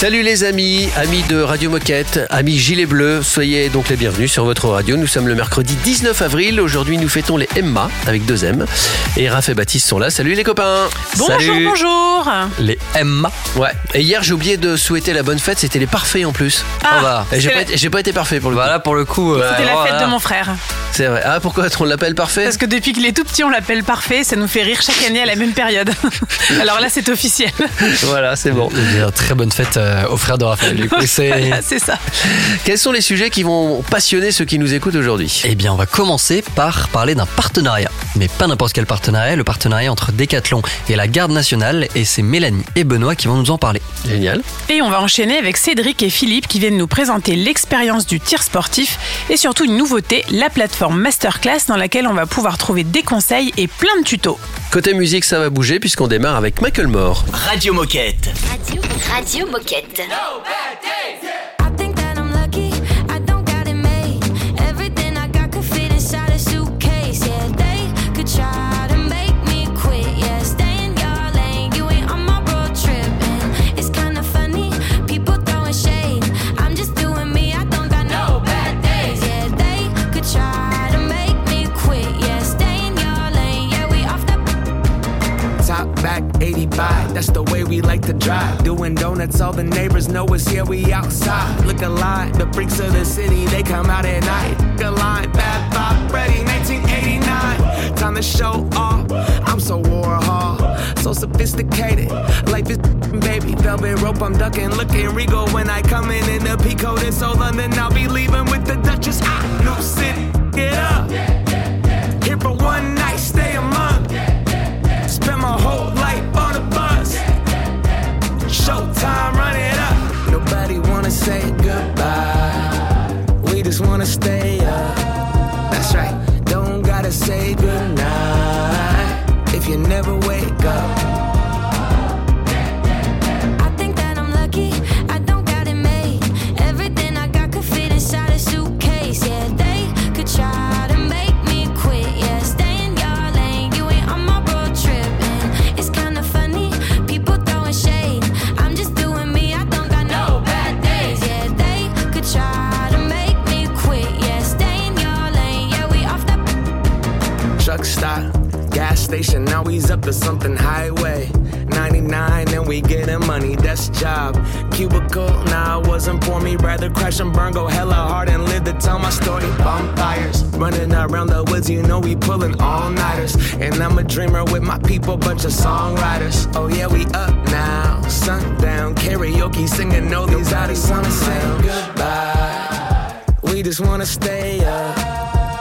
Salut les amis, amis de Radio Moquette, amis Gilet Bleu, soyez donc les bienvenus sur votre radio. Nous sommes le mercredi 19 avril. Aujourd'hui, nous fêtons les Emma avec deux M. Et Raph et Baptiste sont là. Salut les copains. Bonjour, Salut. bonjour. Les Emma. Ouais. Et hier, j'ai oublié de souhaiter la bonne fête. C'était les parfaits en plus. Ah, va. Et j'ai pas, la- été- j'ai pas été parfait pour le Voilà pour le coup. euh, C'était la voilà. fête de mon frère. coup. C'est vrai. Ah, pourquoi on l'appelle parfait? Parce que depuis qu'il est tout petit, on l'appelle parfait. Ça nous fait rire chaque année à la même période. Alors là, c'est officiel. Voilà, c'est bon. Eh très bonne fête euh, au frère de Raphaël. Du coup, c'est. Voilà, c'est ça. Quels sont les sujets qui vont passionner ceux qui nous écoutent aujourd'hui? Eh bien, on va commencer par parler d'un partenariat. Mais pas n'importe quel partenariat, le partenariat entre Decathlon et la Garde nationale. Et c'est Mélanie et Benoît qui vont nous en parler. Génial. Et on va enchaîner avec Cédric et Philippe qui viennent nous présenter l'expérience du tir sportif et surtout une nouveauté, la plateforme Masterclass dans laquelle on va pouvoir trouver des conseils et plein de tutos. Côté musique, ça va bouger puisqu'on démarre avec Michael Moore. Radio Moquette. Radio, Radio Moquette. did. No bad days. Yeah. 85, that's the way we like to drive. Doing donuts, all the neighbors know us here, we outside. Look alive, the freaks of the city, they come out at night. Look alive, bad vibe, ready, 1989. Time to show off, I'm so Warhol, so sophisticated. Life is baby, velvet rope, I'm ducking. Looking regal when I come in in the Pico, this so London, I'll be leaving with the Duchess. Ah, new city, get up. Here for one wanna say goodbye. We just wanna stay up. That's right. Don't gotta say goodnight if you never wake up. Up to something highway. 99 and we getting money, that's job. Cubicle, nah, wasn't for me. Rather crash and burn, go hella hard and live to tell my story. Bonfires, running around the woods, you know we pulling all nighters. And I'm a dreamer with my people, bunch of songwriters. Oh yeah, we up now. Sundown, karaoke, singing all these out of say goodbye. We just wanna stay up.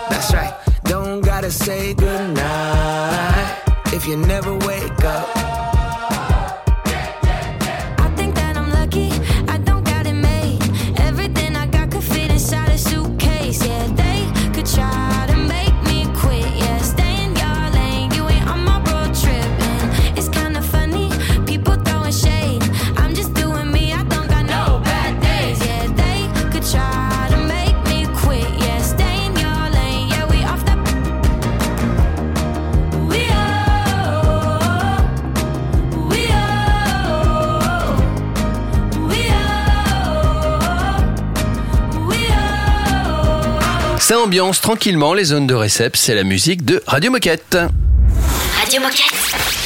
That's right. Don't gotta say goodnight if you never wake up. Ça ambiance tranquillement les zones de récep, c'est la musique de Radio Moquette. Radio Moquette.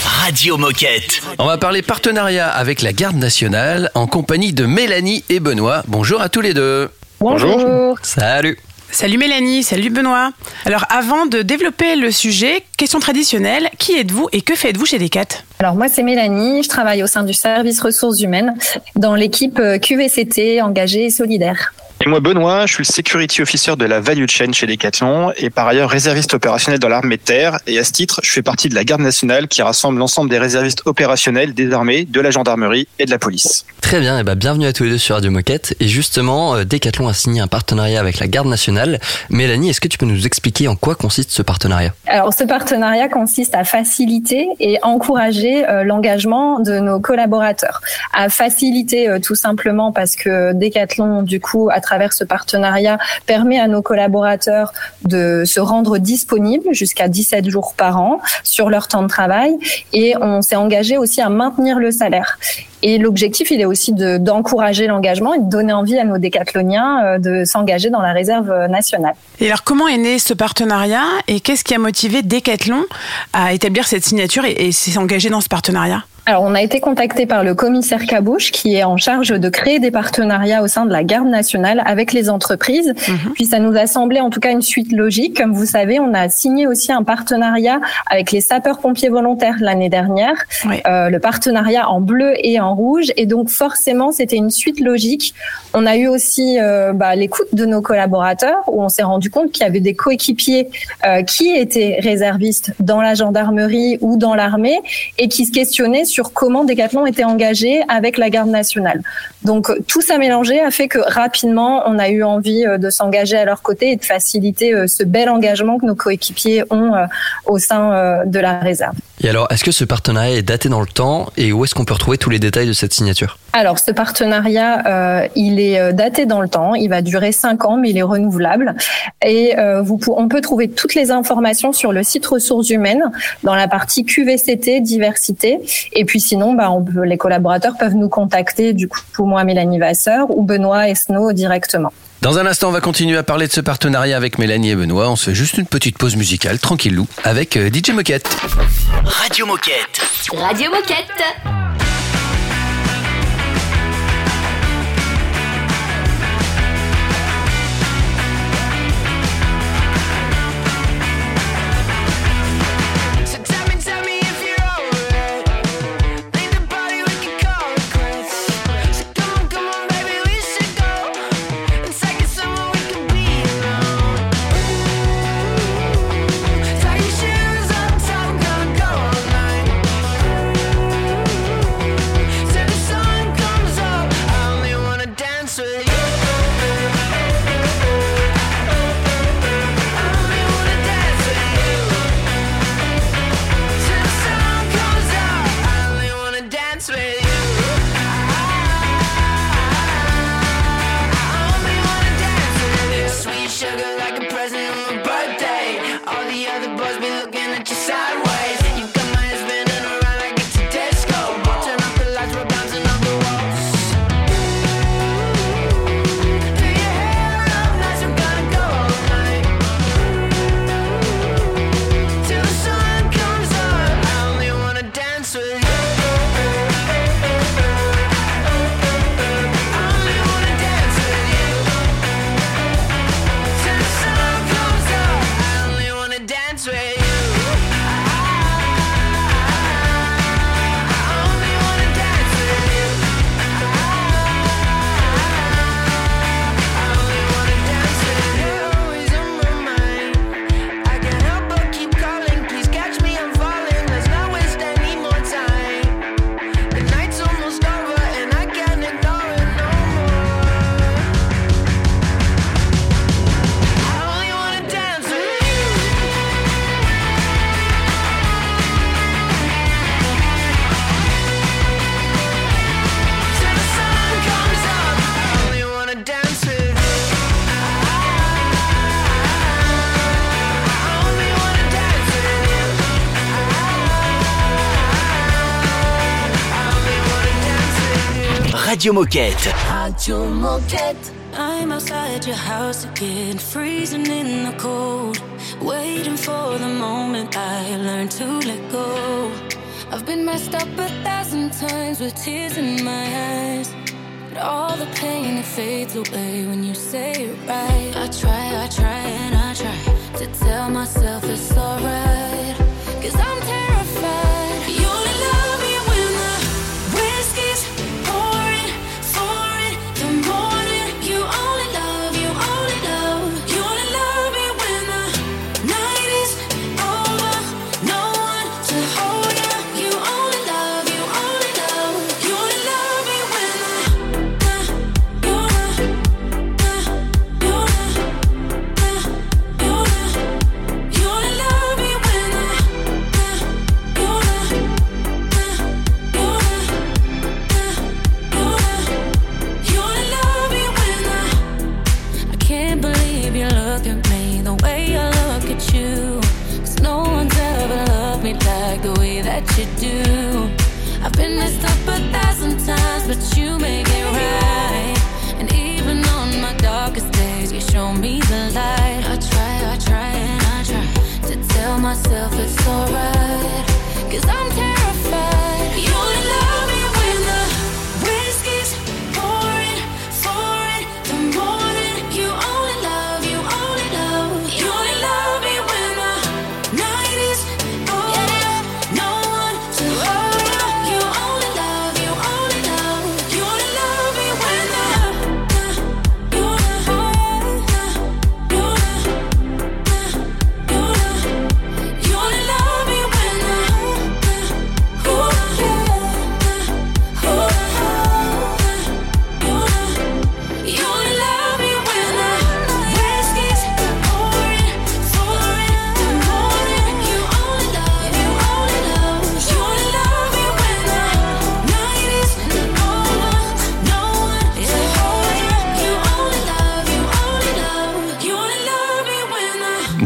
Radio Moquette. On va parler partenariat avec la Garde nationale en compagnie de Mélanie et Benoît. Bonjour à tous les deux. Bonjour. Salut. Salut Mélanie, salut Benoît. Alors avant de développer le sujet, question traditionnelle, qui êtes-vous et que faites-vous chez Decat? Alors moi c'est Mélanie, je travaille au sein du service ressources humaines dans l'équipe euh, QVCT engagée et solidaire. Et moi, Benoît, je suis le security officer de la value chain chez Decathlon et par ailleurs réserviste opérationnel dans l'armée de terre. Et à ce titre, je fais partie de la garde nationale qui rassemble l'ensemble des réservistes opérationnels des armées, de la gendarmerie et de la police. Très bien, et bah bienvenue à tous les deux sur Radio Moquette. Et justement, euh, Decathlon a signé un partenariat avec la Garde nationale. Mélanie, est-ce que tu peux nous expliquer en quoi consiste ce partenariat? Alors, ce partenariat consiste à faciliter et encourager euh, l'engagement de nos collaborateurs. À faciliter euh, tout simplement parce que Decathlon, du coup, à travers ce partenariat, permet à nos collaborateurs de se rendre disponibles jusqu'à 17 jours par an sur leur temps de travail. Et on s'est engagé aussi à maintenir le salaire. Et l'objectif, il est aussi de- d'encourager l'engagement et de donner envie à nos décathloniens euh, de s'engager dans la réserve nationale. Et alors, comment est né ce partenariat et qu'est-ce qui a motivé Decathlon à établir cette signature et, et s'engager dans ce partenariat? Alors, on a été contacté par le commissaire Cabouche, qui est en charge de créer des partenariats au sein de la garde nationale avec les entreprises. Puis ça nous a semblé en tout cas une suite logique. Comme vous savez, on a signé aussi un partenariat avec les sapeurs-pompiers volontaires l'année dernière. Euh, le partenariat en bleu et en rouge. Et donc forcément, c'était une suite logique. On a eu aussi euh, bah, l'écoute de nos collaborateurs, où on s'est rendu compte qu'il y avait des coéquipiers euh, qui étaient réservistes dans la gendarmerie ou dans l'armée et qui se questionnaient sur comment Decathlon était engagé avec la garde nationale. Donc euh, tout ça mélangé a fait que rapidement, on a eu envie euh, de s'engager à leur côté et de faciliter euh, ce bel engagement que nos coéquipiers ont au sein de la réserve. Et alors, est-ce que ce partenariat est daté dans le temps et où est-ce qu'on peut retrouver tous les détails de cette signature? Alors, ce partenariat, euh, il est euh, daté dans le temps. Il va durer cinq ans, mais il est renouvelable. Et euh, vous, on peut trouver toutes les informations sur le site ressources humaines dans la partie QVCT diversité. Et puis sinon, bah, on peut, les collaborateurs peuvent nous contacter. Du coup, pour moi, Mélanie Vasseur ou Benoît Esnault directement. Dans un instant, on va continuer à parler de ce partenariat avec Mélanie et Benoît. On se fait juste une petite pause musicale, tranquillou, avec euh, DJ Moquette. Radio Moquette. Radio Moquette. Radio Moquette. Radio Moquette. I'm outside your house again, freezing in the cold. Waiting for the moment I learn to let go. I've been messed up a thousand times with tears in my eyes. But all the pain it fades away when you say it right. I try, I try, and I try to tell myself it's alright.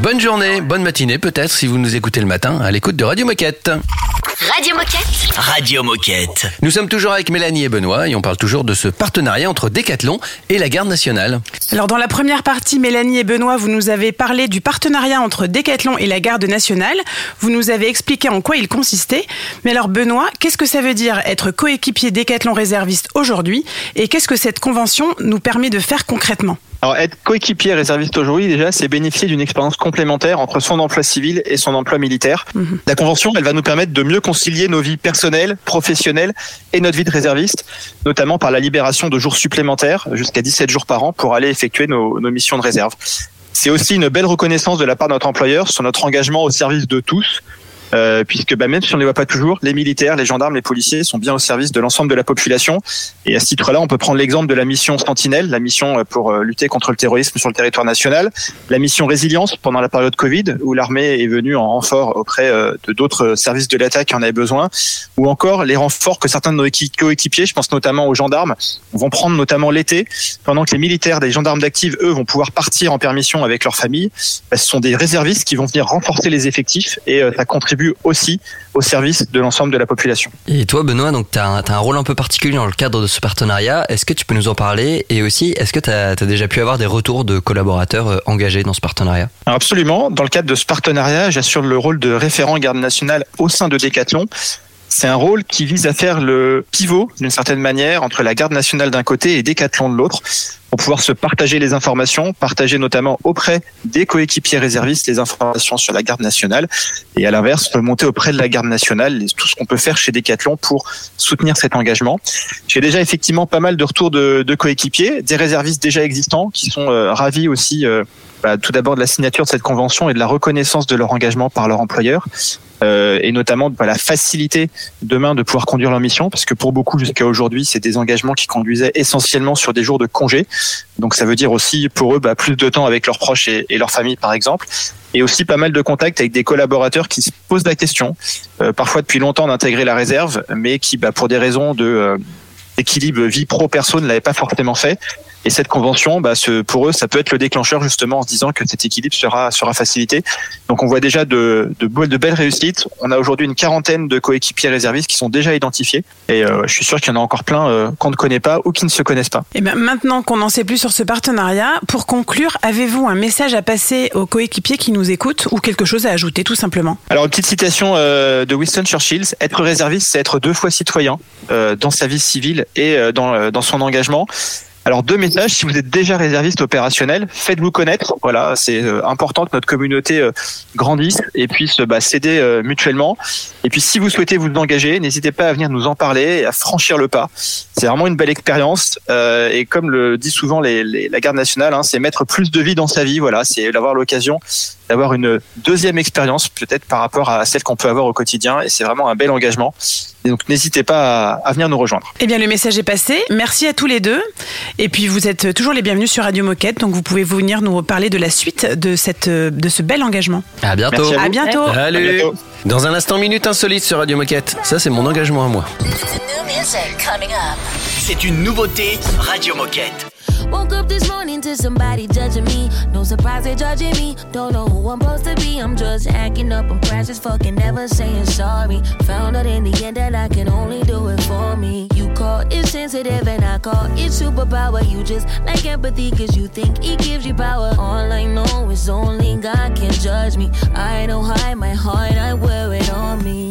Bonne journée, bonne matinée peut-être si vous nous écoutez le matin à l'écoute de Radio Moquette. Radio Moquette. Radio Moquette. Nous sommes toujours avec Mélanie et Benoît et on parle toujours de ce partenariat entre Decathlon et la Garde nationale. Alors dans la première partie, Mélanie et Benoît, vous nous avez parlé du partenariat entre Decathlon et la Garde nationale. Vous nous avez expliqué en quoi il consistait. Mais alors Benoît, qu'est-ce que ça veut dire être coéquipier Decathlon réserviste aujourd'hui? Et qu'est-ce que cette convention nous permet de faire concrètement? Alors, être coéquipier réserviste aujourd'hui, déjà, c'est bénéficier d'une expérience complémentaire entre son emploi civil et son emploi militaire. La convention, elle va nous permettre de mieux concilier nos vies personnelles, professionnelles et notre vie de réserviste, notamment par la libération de jours supplémentaires, jusqu'à 17 jours par an, pour aller effectuer nos, nos missions de réserve. C'est aussi une belle reconnaissance de la part de notre employeur sur notre engagement au service de tous, euh, puisque bah, même si on ne les voit pas toujours, les militaires, les gendarmes, les policiers sont bien au service de l'ensemble de la population. Et à ce titre-là, on peut prendre l'exemple de la mission Sentinelle, la mission euh, pour euh, lutter contre le terrorisme sur le territoire national, la mission Résilience pendant la période Covid, où l'armée est venue en renfort auprès de d'autres services de l'État qui en avaient besoin, ou encore les renforts que certains de nos équi- coéquipiers, je pense notamment aux gendarmes, vont prendre notamment l'été, pendant que les militaires des gendarmes d'active, eux, vont pouvoir partir en permission avec leur famille. Bah, ce sont des réservistes qui vont venir renforcer les effectifs et ça contribue aussi au service de l'ensemble de la population. Et toi, Benoît, donc tu as, un rôle un peu particulier dans le cadre de ce partenariat. Est-ce que tu peux nous en parler? Et aussi, est-ce que tu as, déjà pu avoir des retours de collaborateurs euh, engagés dans ce partenariat? Alors absolument. Dans le cadre de ce partenariat, j'assure le rôle de référent garde nationale au sein de Decathlon. C'est un rôle qui vise à faire le pivot, d'une certaine manière, entre la garde nationale d'un côté et Decathlon de l'autre, pour pouvoir se partager les informations, partager notamment auprès des coéquipiers réservistes les informations sur la garde nationale, et à l'inverse, monter auprès de la garde nationale tout ce qu'on peut faire chez Decathlon pour soutenir cet engagement. J'ai déjà effectivement pas mal de retours de, de coéquipiers, des réservistes déjà existants qui sont euh, ravis aussi euh, bah, tout d'abord de la signature de cette convention et de la reconnaissance de leur engagement par leur employeur. euh, et notamment bah, la facilité demain de pouvoir conduire leur mission, parce que pour beaucoup jusqu'à aujourd'hui, c'est des engagements qui conduisaient essentiellement sur des jours de congé. Donc ça veut dire aussi pour eux bah, plus de temps avec leurs proches et, leur famille, par exemple, et aussi pas mal de contacts avec des collaborateurs qui se posent la question, euh, parfois depuis longtemps d'intégrer la réserve, mais qui, bah, pour des raisons de euh, équilibre vie pro perso, ne l'avaient pas forcément fait. Et cette convention, bah, ce, pour eux, ça peut être le déclencheur justement en se disant que cet équilibre sera sera facilité. Donc on voit déjà de de, be- de belles réussites. On a aujourd'hui une quarantaine de coéquipiers réservistes qui sont déjà identifiés. Et euh, je suis sûr qu'il y en a encore plein euh, qu'on ne connaît pas ou qui ne se connaissent pas. Et bien maintenant qu'on en sait plus sur ce partenariat, pour conclure, avez-vous un message à passer aux coéquipiers qui nous écoutent ou quelque chose à ajouter tout simplement? Alors une petite citation euh, de Winston Churchill être réserviste, c'est être deux fois citoyen dans sa vie civile et dans dans son engagement. Alors deux messages, si vous êtes déjà réserviste opérationnel, faites-vous connaître. Voilà, c'est euh, important que notre communauté euh, grandisse et puisse bah, s'aider euh, mutuellement. Et puis si vous souhaitez vous engager, n'hésitez pas à venir nous en parler et à franchir le pas. C'est vraiment une belle expérience euh, et comme le dit souvent les, les- la garde nationale, hein, c'est mettre plus de vie dans sa vie. Voilà, c'est d'avoir l'occasion d'avoir une deuxième expérience peut-être par rapport à celle qu'on peut avoir au quotidien et c'est vraiment un bel engagement. Et donc n'hésitez pas à, à venir nous rejoindre. Eh bien, le message est passé. Merci à tous les deux. Et puis, vous êtes toujours les bienvenus sur Radio Moquette, donc vous pouvez venir nous parler de la suite de, cette, de ce bel engagement. À bientôt. Merci à vous. À bientôt. Salut À bientôt. Dans un instant, minute insolite sur Radio Moquette. Ça, c'est mon engagement à moi. C'est une nouveauté Radio Moquette. Woke up this morning to somebody judging me. No surprise they're judging me. Don't know who I'm supposed to be. I'm just acting up. I'm precious, fucking never saying sorry. Found out in the end that I can only do it for me. You call it sensitive and I call it superpower. You just like empathy cause you think it gives you power. All I know is only God can judge me. I don't hide my heart, I wear it on me.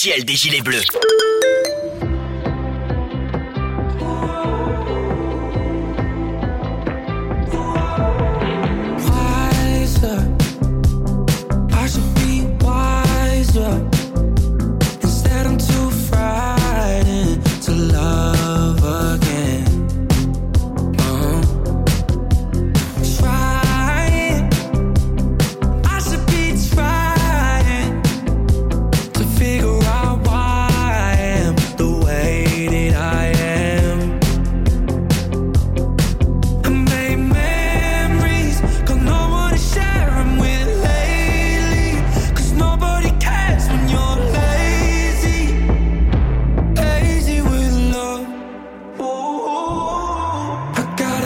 officiel des Gilets Bleus.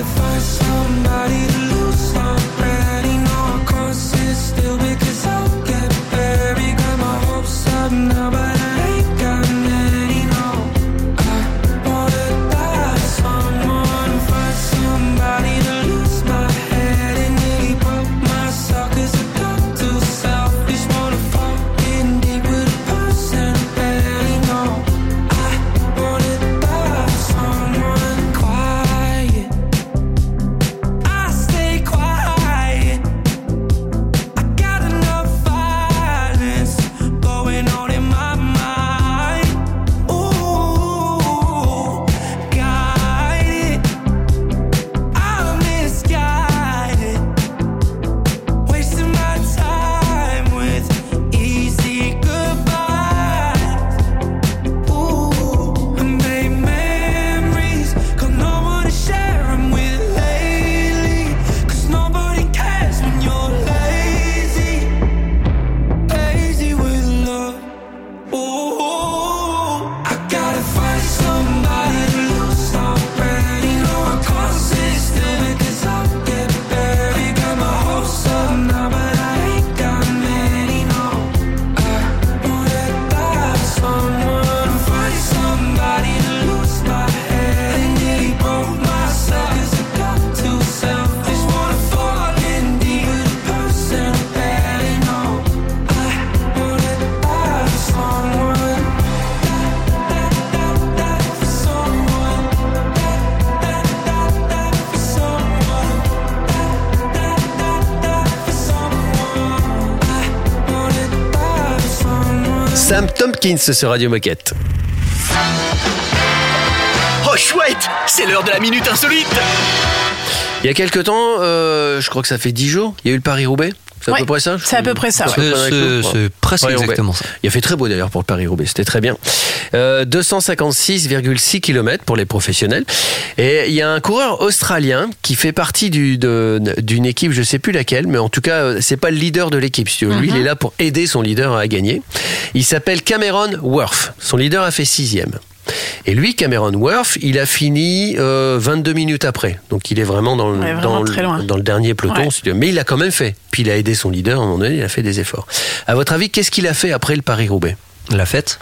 if Sam Tompkins sur Radio Moquette. Oh chouette, c'est l'heure de la minute insolite. Il y a quelques temps, euh, je crois que ça fait 10 jours, il y a eu le Paris-Roubaix? C'est à peu près ça c'est à peu près ça, C'est- ouais. presque exactement ça. Il a fait très beau d'ailleurs pour le Paris-Roubaix, c'était très bien. Euh, 256,6 km pour les professionnels. Et il y a un coureur australien qui fait partie du- d'une équipe, je sais plus laquelle, mais en tout cas, euh, c'est pas le leader de l'équipe. si. Lui, il est là pour aider son leader à gagner. Il s'appelle Cameron Worth. Son leader a fait sixième. Et lui, Cameron Worth, il a fini euh, 22 minutes après. Donc il est vraiment dans le, Ouais, vraiment dans le- très loin. dans le dernier peloton. Ouais. Mais il a quand même fait. Puis il a aidé son leader, à un moment donné, il a fait des efforts. À votre avis, qu'est-ce qu'il a fait après le Paris-Roubaix? La fête?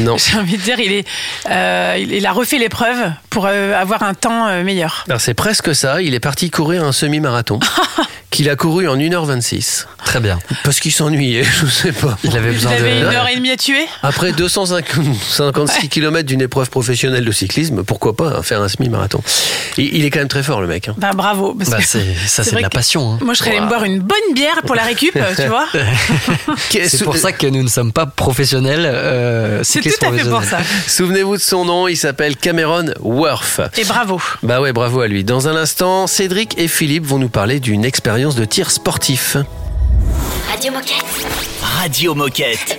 Non. J'ai envie de dire, il, est, euh, il a refait l'épreuve pour euh, avoir un temps euh, meilleur. Alors c'est presque ça. Il est parti courir un semi-marathon qu'il a couru en 1h26. Très bien. Parce qu'il s'ennuyait, je sais pas. Il avait Vous besoin avez une de. heure et demie à tuer Après 256 km d'une épreuve professionnelle de cyclisme, pourquoi pas faire un semi-marathon Il est quand même très fort le mec. hein. Bah bravo. parce Bah, que c'est- ça, c'est de la passion. hein. Moi, je serais allée me boire une bonne bière pour la récup, tu vois. C'est pour ça que nous ne sommes pas professionnels. euh, C'est cyclistes tout à fait pour ça. Souvenez-vous de son nom, il s'appelle Cameron Worth. Et bravo. Bah ouais, bravo à lui. Dans un instant, Cédric et Philippe vont nous parler d'une expérience de tir sportif. Radio Moquette. Radio Moquette.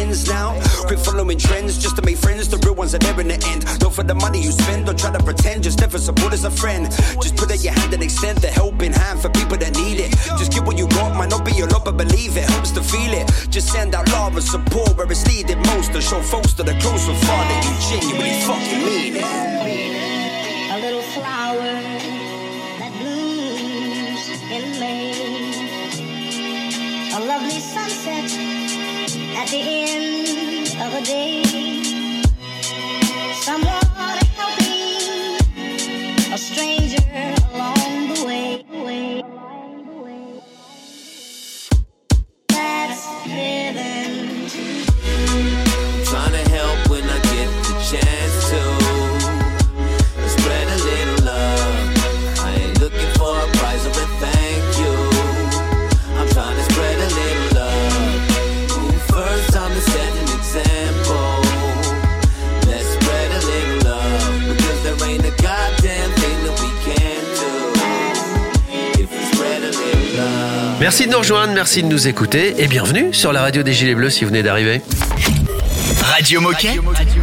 ends now. Quit following trends just to make friends. The real ones are there in the end. Don't for the money you spend, don't try to pretend. Just never support as a friend. Just put out your hand and extend the helping hand for people that need it. Just give what you got, might not be a lot, but believe it helps to feel it. Just send out love and support where it's needed most, and show folks that are close and far that you genuinely fucking mean it. A little flower at the end of a day. Someone Merci de nous rejoindre, merci de nous écouter et bienvenue sur la radio des Gilets Bleus si vous venez d'arriver. Radio Moquette. Radio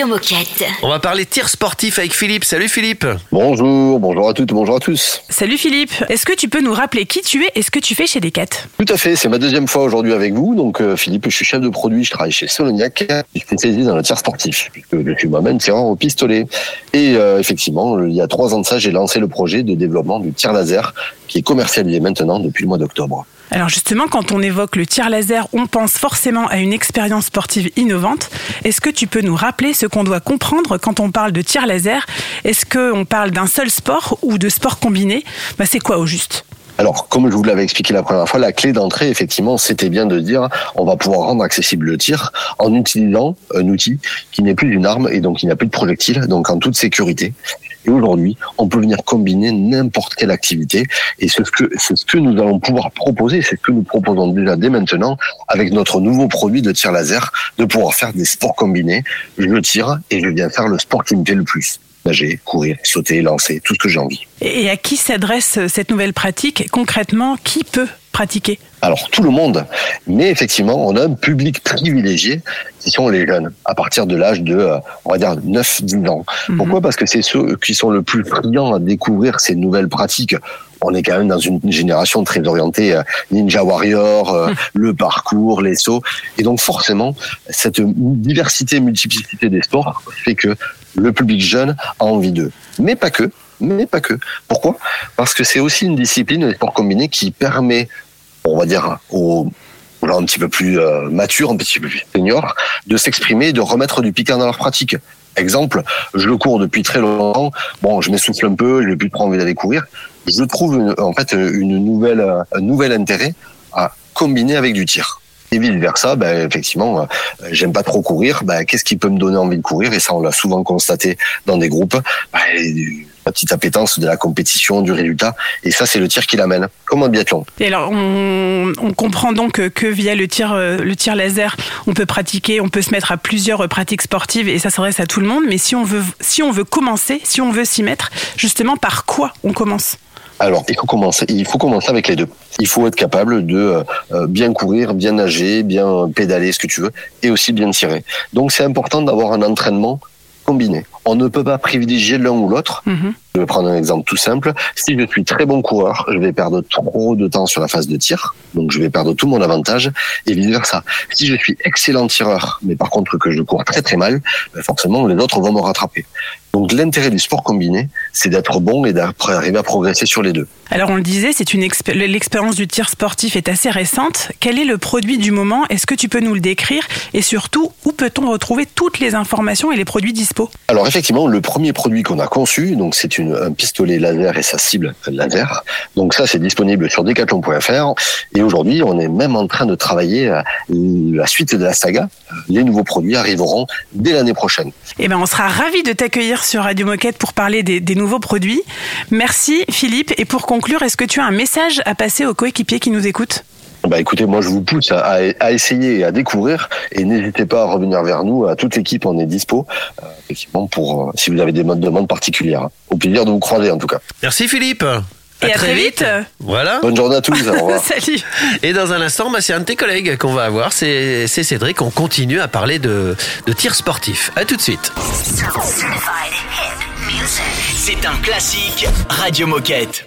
Moquette. On va parler tir sportif avec Philippe. Salut Philippe. Bonjour, bonjour à toutes, bonjour à tous. Salut Philippe, est-ce que tu peux nous rappeler qui tu es et ce que tu fais chez Decat? Tout à fait, c'est ma deuxième fois aujourd'hui avec vous. Donc euh, Philippe, je suis chef de produit, je travaille chez Soloniac, je suis spécialisé dans le tir sportif, puisque je suis moi-même tireur au pistolet. Et euh, effectivement, il y a trois ans de ça, j'ai lancé le projet de développement du tir laser qui est commercialisé maintenant depuis le mois d'octobre. Alors justement, quand on évoque le tir laser, on pense forcément à une expérience sportive innovante. Est-ce que tu peux nous rappeler ce qu'on doit comprendre quand on parle de tir laser? Est-ce qu'on parle d'un seul sport ou de sport combiné? Bah, C'est quoi au juste? Alors, comme je vous l'avais expliqué la première fois, la clé d'entrée, effectivement, c'était bien de dire on va pouvoir rendre accessible le tir en utilisant un outil qui n'est plus une arme et donc il n'y a plus de projectile, donc en toute sécurité. Et aujourd'hui, on peut venir combiner n'importe quelle activité. Et c'est ce que, c'est ce que nous allons pouvoir proposer, c'est ce que nous proposons déjà dès maintenant avec notre nouveau produit de tir laser, de pouvoir faire des sports combinés. Je tire et je viens faire le sport qui me plaît le plus. Nager, courir, sauter, lancer, tout ce que j'ai envie. Et à qui s'adresse cette nouvelle pratique? Concrètement, qui peut pratiquer? Alors tout le monde, mais effectivement, on a un public privilégié qui sont les jeunes, à partir de l'âge de, euh, on va dire, 9-10 ans. Pourquoi? Parce que c'est ceux qui sont le plus friands à découvrir ces nouvelles pratiques. On est quand même dans une génération très orientée euh, Ninja Warrior, euh, le parcours, les sauts. Et donc forcément, cette diversité, multiplicité des sports fait que le public jeune a envie d'eux. Mais pas que, mais pas que. Pourquoi? Parce que c'est aussi une discipline, les sports combinés, qui permet, on va dire, aux gens un petit peu plus euh, matures, un petit peu plus seniors, de s'exprimer de remettre du piquant dans leur pratique. Exemple, je le cours depuis très longtemps. Bon, je m'essouffle un peu, je n'ai plus trop envie d'aller courir. Je trouve une- en fait une nouvelle, un nouvel intérêt à combiner avec du tir. Et vice versa, ben, effectivement, euh, j'aime pas trop courir. Ben, qu'est-ce qui peut me donner envie de courir? Et ça, on l'a souvent constaté dans des groupes. Ben, la petite appétence de la compétition, du résultat. Et ça, c'est le tir qui l'amène, comme en biathlon. Et alors, on, on comprend donc que, via le tir, euh, le tir laser, on peut pratiquer, on peut se mettre à plusieurs pratiques sportives et ça s'adresse à tout le monde. Mais si on veut, si on veut commencer, si on veut s'y mettre, justement, par quoi on commence? Alors, il faut commencer. Il faut commencer avec les deux. Il faut être capable de euh, euh, bien courir, bien nager, bien pédaler, ce que tu veux, et aussi bien tirer. Donc, c'est important d'avoir un entraînement combiné. On ne peut pas privilégier l'un ou l'autre. Je vais prendre un exemple tout simple. Si je suis très bon coureur, je vais perdre trop de temps sur la phase de tir, donc je vais perdre tout mon avantage, et vice versa. Si je suis excellent tireur, mais par contre que je cours très très mal, ben forcément les autres vont me rattraper. Donc l'intérêt du sport combiné, c'est d'être bon et d'arriver à progresser sur les deux. Alors, on le disait, c'est une expé- l'expérience du tir sportif est assez récente. Quel est le produit du moment? Est-ce que tu peux nous le décrire? Et surtout, où peut-on retrouver toutes les informations et les produits dispo? Alors effectivement, le premier produit qu'on a conçu, donc c'est un pistolet laser et sa cible laser. Donc ça, c'est disponible sur decathlon.fr. Et aujourd'hui, on est même en train de travailler à la suite de la saga. Les nouveaux produits arriveront dès l'année prochaine. Eh ben, on sera ravis de t'accueillir sur Radio Moquette pour parler des nouveaux produits. Merci Philippe. Et pour conclure, est-ce que tu as un message à passer aux coéquipiers qui nous écoutent? Bah écoutez, moi je vous pousse à, à- à essayer et à découvrir et n'hésitez pas à revenir vers nous. À toute l'équipe, on est dispo euh, effectivement pour euh, si vous avez des modes de demande particulières. Au plaisir de vous croiser en tout cas. Merci Philippe. Et à très vite. Voilà. Bonne journée à tous. Au revoir. Salut. Et dans un instant, bah, c'est un de tes collègues qu'on va avoir, c'est c'est Cédric. On continue à parler de, de tir sportif. À tout de suite. C'est un classique Radio Moquette.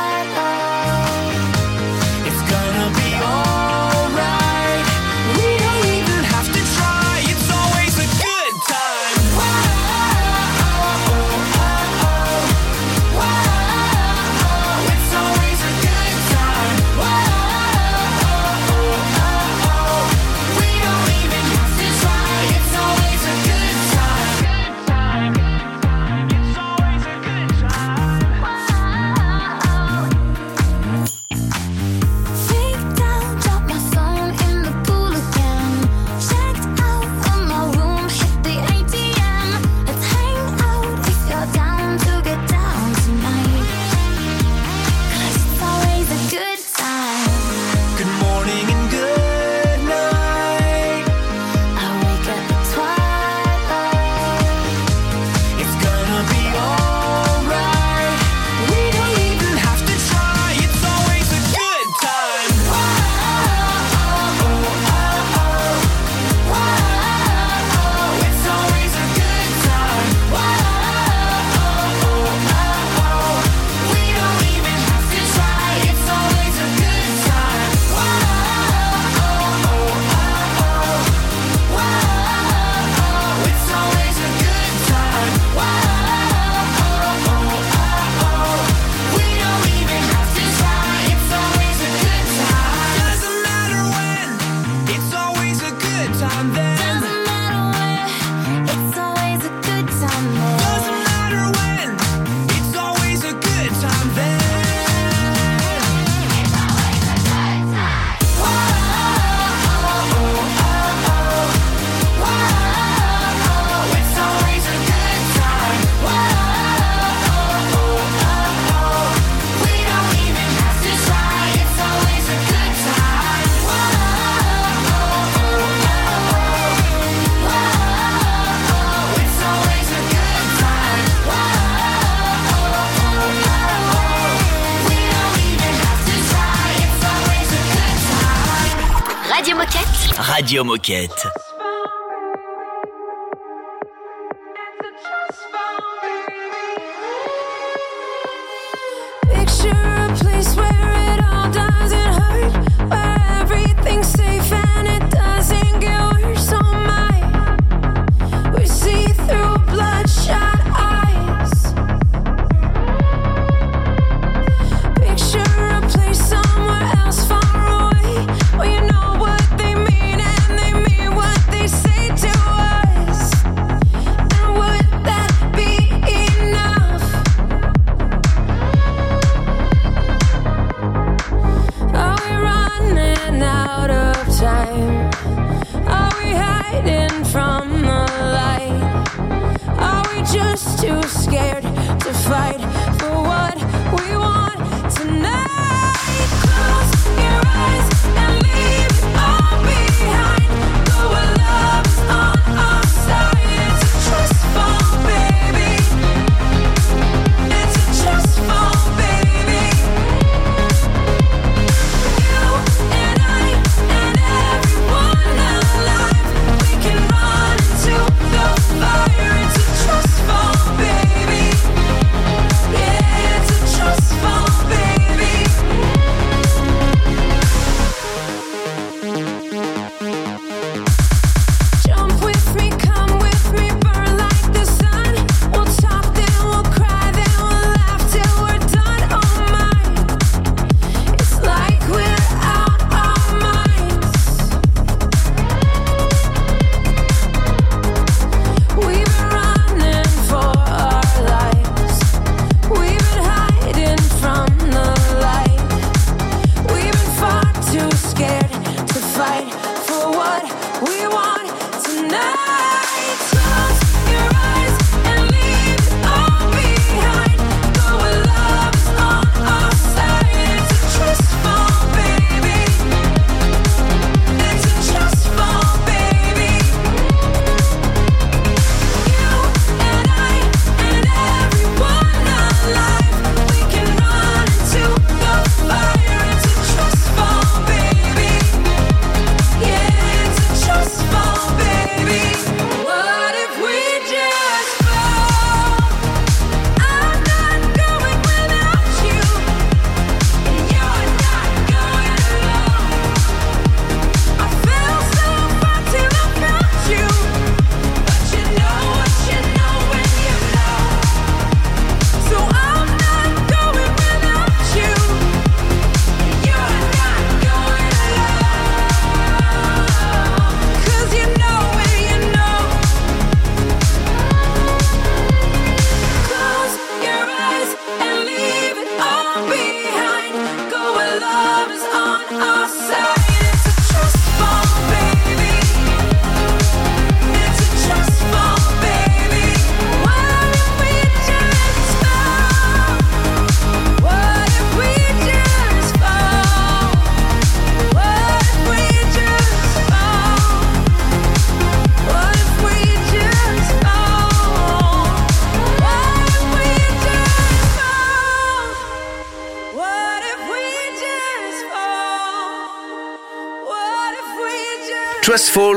Radio Moquette. just too scared to fight.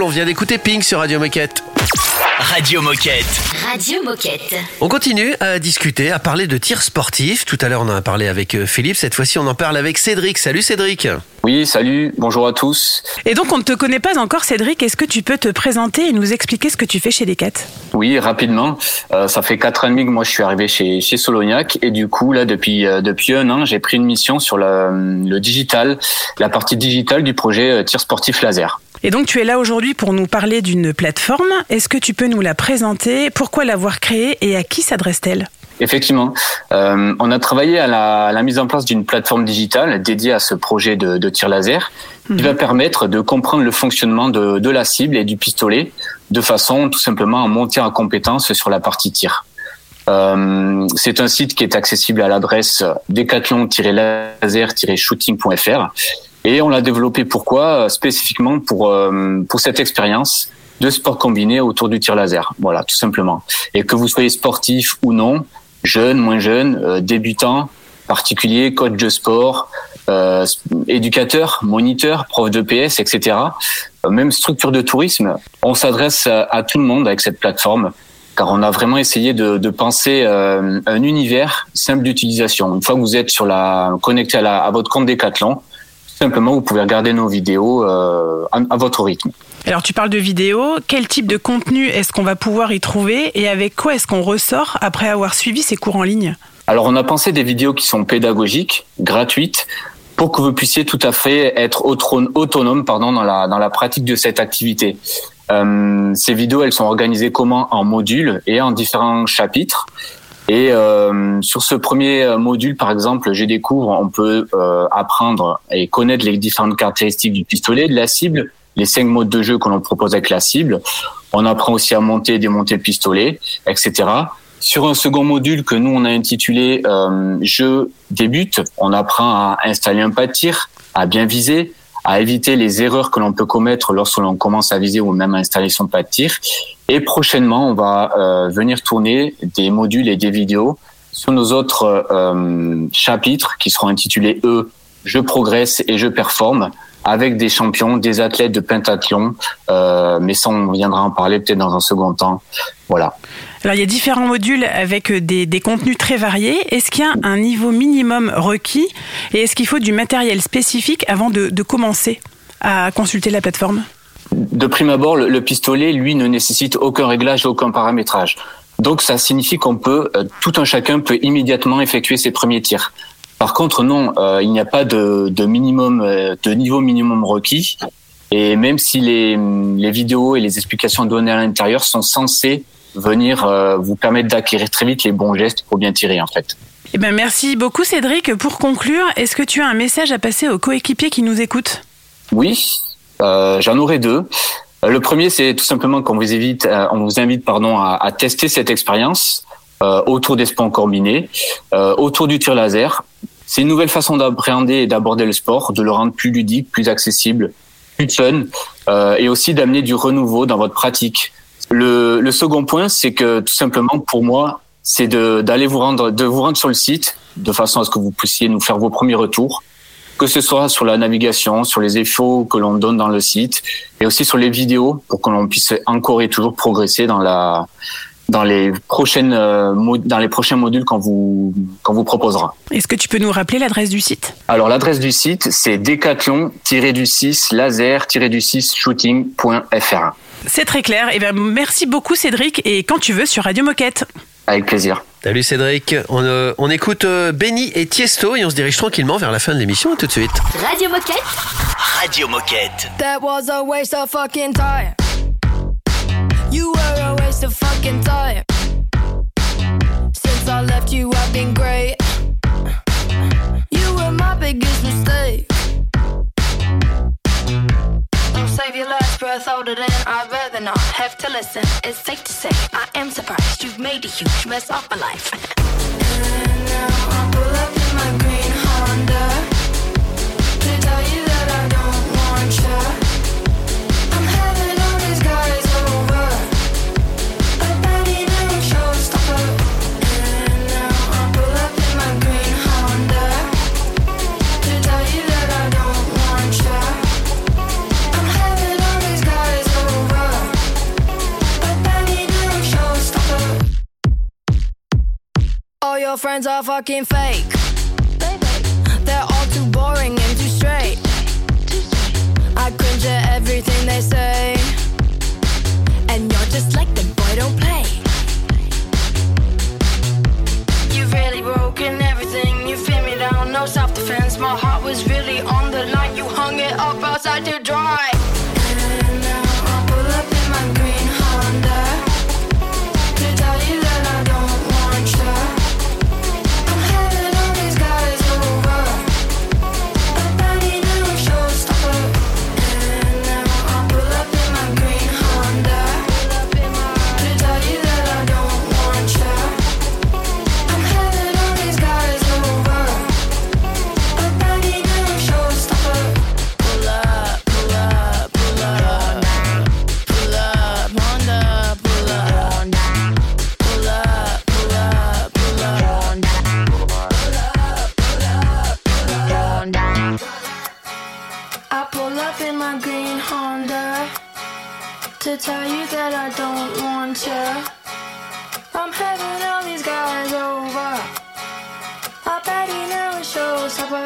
On vient d'écouter Pink sur Radio Moquette. Radio Moquette. Radio Moquette. On continue à discuter, à parler de tir sportif. Tout à l'heure, on en a parlé avec euh, Philippe. Cette fois-ci, on en parle avec Cédric. Salut Cédric. Oui, salut, bonjour à tous. Et donc, on ne te connaît pas encore, Cédric. Est-ce que tu peux te présenter et nous expliquer ce que tu fais chez Decat? Oui, rapidement. Euh, ça fait quatre ans et demi que moi je suis arrivé chez chez Solognac et du coup là depuis euh, depuis un an j'ai pris une mission sur le, le digital, la partie digitale du projet euh, tir sportif laser. Et donc, tu es là aujourd'hui pour nous parler d'une plateforme. Est-ce que tu peux nous la présenter? Pourquoi l'avoir créée et à qui s'adresse-t-elle? Effectivement, euh, on a travaillé à la, à la mise en place d'une plateforme digitale dédiée à ce projet de, de tir laser qui va permettre de comprendre le fonctionnement de, de la cible et du pistolet de façon tout simplement à monter en compétence sur la partie tir. Euh, c'est un site qui est accessible à l'adresse décathlon-laser-shooting.fr et on l'a développé pourquoi? Spécifiquement pour euh, pour cette expérience de sport combiné autour du tir laser. Voilà, tout simplement. Et que vous soyez sportif ou non, jeune, moins jeune, euh, débutant, particulier, coach de sport, euh, éducateur, moniteur, prof de PS, etc. euh, Même structure de tourisme, on s'adresse à, à tout le monde avec cette plateforme car on a vraiment essayé de, de penser euh, un univers simple d'utilisation. Une fois que vous êtes sur la connecté à, la, à votre compte Decathlon, simplement vous pouvez regarder nos vidéos euh, à, à votre rythme. Alors, tu parles de vidéos. Quel type de contenu est-ce qu'on va pouvoir y trouver et avec quoi est-ce qu'on ressort après avoir suivi ces cours en ligne? Alors, on a pensé des vidéos qui sont pédagogiques, gratuites, pour que vous puissiez tout à fait être autonome, pardon, dans, la, dans la pratique de cette activité. Euh, ces vidéos, elles sont organisées comment? En modules et en différents chapitres. Et euh, sur ce premier module, par exemple, j'ai découvre, on peut euh, apprendre et connaître les différentes caractéristiques du pistolet, de la cible, les cinq modes de jeu que l'on propose avec la cible. On apprend aussi à monter et démonter le pistolet, etc. Sur un second module que nous on a intitulé euh, "Je débute", on apprend à installer un pas de tir, à bien viser, à éviter les erreurs que l'on peut commettre lorsque l'on commence à viser ou même à installer son pas de tir. Et prochainement, on va euh, venir tourner des modules et des vidéos sur nos autres euh, chapitres qui seront intitulés "E", "Je progresse" et "Je performe" avec des champions, des athlètes de pentathlon, euh, mais ça on viendra en parler peut-être dans un second temps. Voilà. Alors, il y a différents modules avec des, des contenus très variés. Est-ce qu'il y a un niveau minimum requis et est-ce qu'il faut du matériel spécifique avant de, de commencer à consulter la plateforme? De prime abord, le, le pistolet, lui, ne nécessite aucun réglage, aucun paramétrage. Donc ça signifie qu'on peut, euh, tout un chacun peut immédiatement effectuer ses premiers tirs. Par contre, non, euh, il n'y a pas de, de minimum, euh, de niveau minimum requis. Et même si les, les vidéos et les explications données à l'intérieur sont censées venir euh, vous permettre d'acquérir très vite les bons gestes pour bien tirer, en fait. Eh ben, merci beaucoup, Cédric. Pour conclure, est-ce que tu as un message à passer aux coéquipiers qui nous écoutent? Oui, euh, j'en aurai deux. Euh, Le premier, c'est tout simplement qu'on vous invite, euh, on vous invite pardon, à, à tester cette expérience autour des sports combinés, euh, autour du tir laser. C'est une nouvelle façon d'appréhender et d'aborder le sport, de le rendre plus ludique, plus accessible, plus fun, euh, et aussi d'amener du renouveau dans votre pratique. Le, le second point, c'est que tout simplement pour moi, c'est d'aller vous rendre, de vous rendre sur le site, de façon à ce que vous puissiez nous faire vos premiers retours que ce soit sur la navigation, sur les infos que l'on donne dans le site, et aussi sur les vidéos pour que l'on puisse encore et toujours progresser dans la dans les prochaines euh, dans les prochains modules qu'on vous qu'on vous proposera. Est-ce que tu peux nous rappeler l'adresse du site? Alors l'adresse du site c'est décathlon-du6 laser-du6 shooting.fr. C'est très clair. Eh bien, merci beaucoup, Cédric. Et quand tu veux, sur Radio Moquette. Avec plaisir. Salut Cédric. On, euh, on écoute euh, Benny et Tiesto et on se dirige tranquillement vers la fin de l'émission. Tout de suite. Radio Moquette. Radio Moquette. That was a waste of fucking time. You were a waste of fucking time. Since I left you, I've been great. You were my biggest mistake. Don't save your last breath older than I'd rather not have to listen. It's safe to say I am surprised you've made a huge mess of my life. and now I pull up in my green your friends are fucking fake.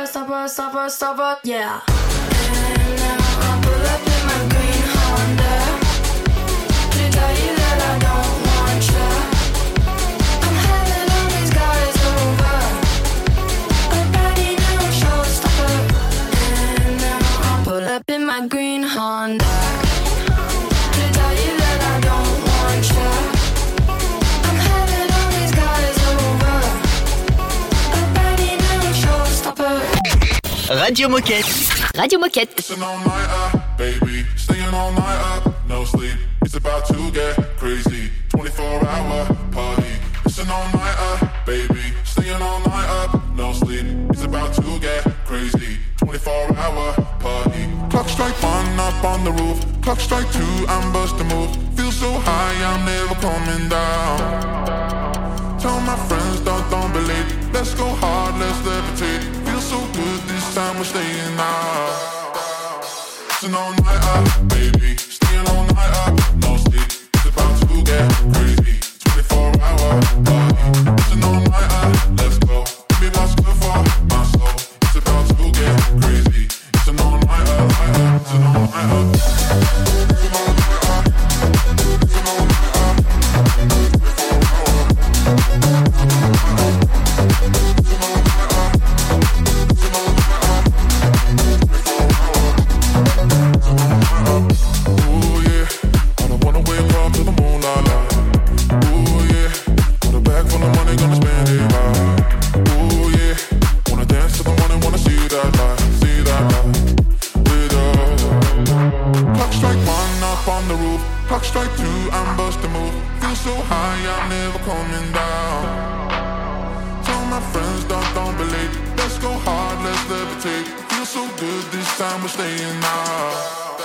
Stopper, stopper, stopper, stopper, yeah. Radio Moquette. Radio Moquette. Listen all night up, baby. Staying all night up, no sleep. It's about to get crazy. 24 hour party. Listen all night up, baby. Staying all night up, no sleep. It's about to get crazy. 24 hour party. Clock strike one up on the roof. Clock strike two, I'm bust a move. Feel so high, I'm never coming down. Tell my friends, don't, don't believe. Let's go hard, let's levitate. Time, we're staying out. Listen all night up, baby. Staying all night up, no sleep. It's about to get crazy. 24 hour I'm move. Feel so high, I'm never coming down. Tell my friends, don't don't believe. Let's go hard, let's levitate. Feel so good this time, we're staying out.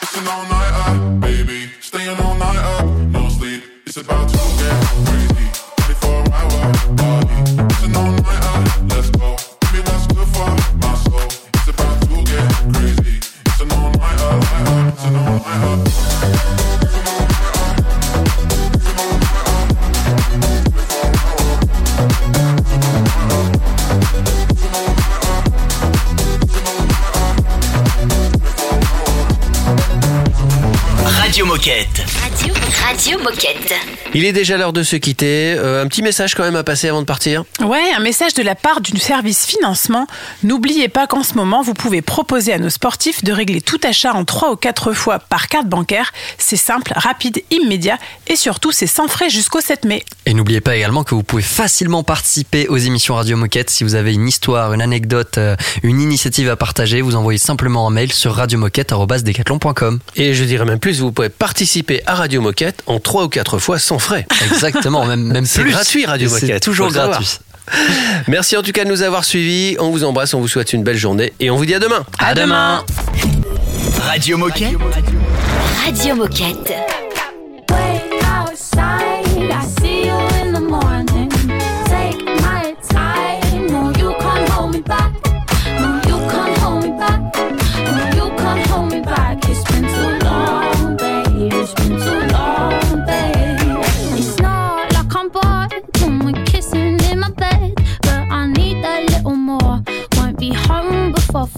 Listen all night up, baby. Staying all night up, no sleep. It's about to get crazy. 24 hour party. Listen all night up, let's go. Give me what's good for my soul. It's about to get crazy. Listen all night up, night up. Moquette. Radio, Radio Moquette. Il est déjà l'heure de se quitter. Euh, un petit message quand même à passer avant de partir. Ouais, un message de la part du service financement. N'oubliez pas qu'en ce moment, vous pouvez proposer à nos sportifs de régler tout achat en 3 ou 4 fois par carte bancaire. C'est simple, rapide, immédiat et surtout, c'est sans frais jusqu'au 7 mai. Et n'oubliez pas également que vous pouvez facilement participer aux émissions Radio Moquette. Si vous avez une histoire, une anecdote, euh, une initiative à partager, vous envoyez simplement un mail sur radiomoquette.com. Et je dirais même plus, vous pouvez participer à Radio Moquette en 3 ou 4 fois sans frais. Exactement, même, même C'est gratuit Radio C'est Moquette. toujours gratuit. Merci en tout cas de nous avoir suivis. On vous embrasse, on vous souhaite une belle journée et on vous dit à demain. À demain. Radio Moquette. Radio Moquette. Way outside,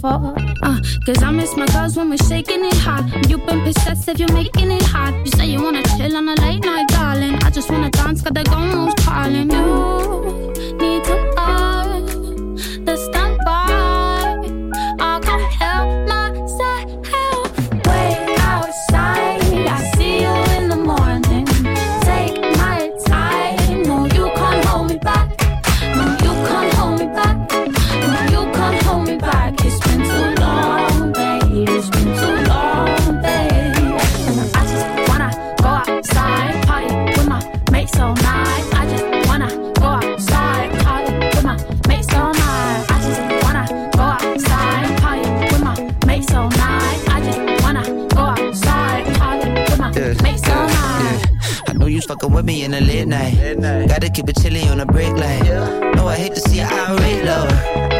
Uh, Cause I miss my girls when we're shaking it hot. You've been possessive, you're making it hot. You say you wanna chill on a late night, darling. I just wanna dance, got the gone calling. You need to. Uh, with me in the late night. Gotta keep it chilly on the break light. No, I hate to see I rate love.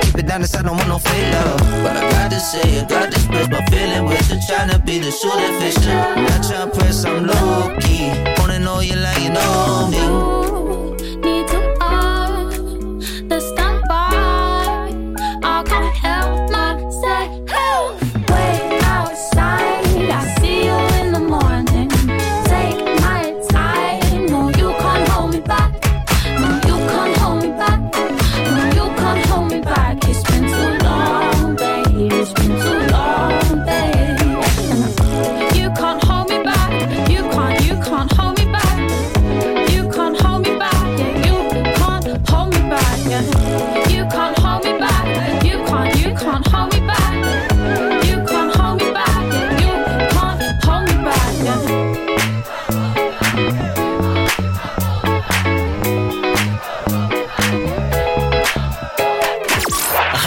Keep it down inside, don't want no fake love. But I gotta say, I got this express my feeling with you. Tryna be the shooting fish. Not tryna press, I'm low key. Wanna know you like you know me.